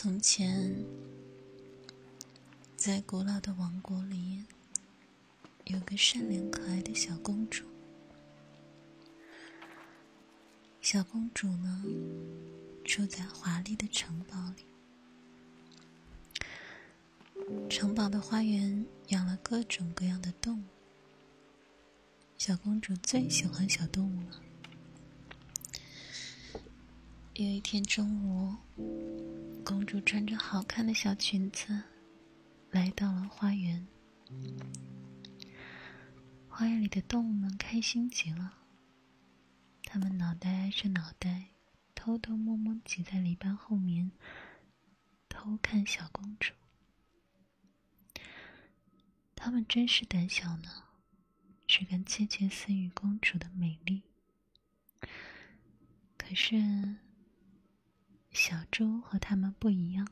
从前，在古老的王国里，有个善良可爱的小公主。小公主呢，住在华丽的城堡里。城堡的花园养了各种各样的动物。小公主最喜欢小动物了。有一天中午，公主穿着好看的小裙子，来到了花园。花园里的动物们开心极了，他们脑袋挨着脑袋，偷偷摸摸挤在篱笆后面，偷看小公主。他们真是胆小呢，只敢窃窃私语公主的美丽。可是。小猪和它们不一样，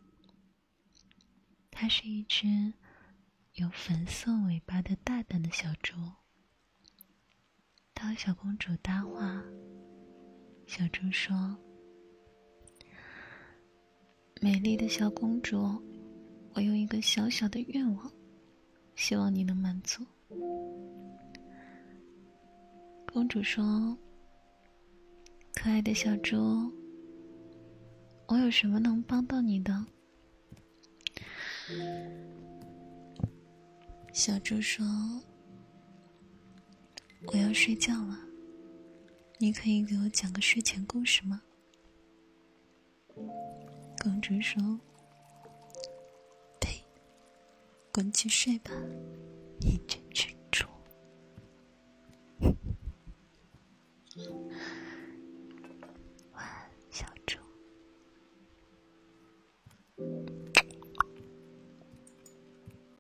它是一只有粉色尾巴的大胆的小猪。它和小公主搭话，小猪说：“美丽的小公主，我有一个小小的愿望，希望你能满足。”公主说：“可爱的小猪。”我有什么能帮到你的？小猪说：“我要睡觉了，你可以给我讲个睡前故事吗？”公主说：“呸，滚去睡吧，你这只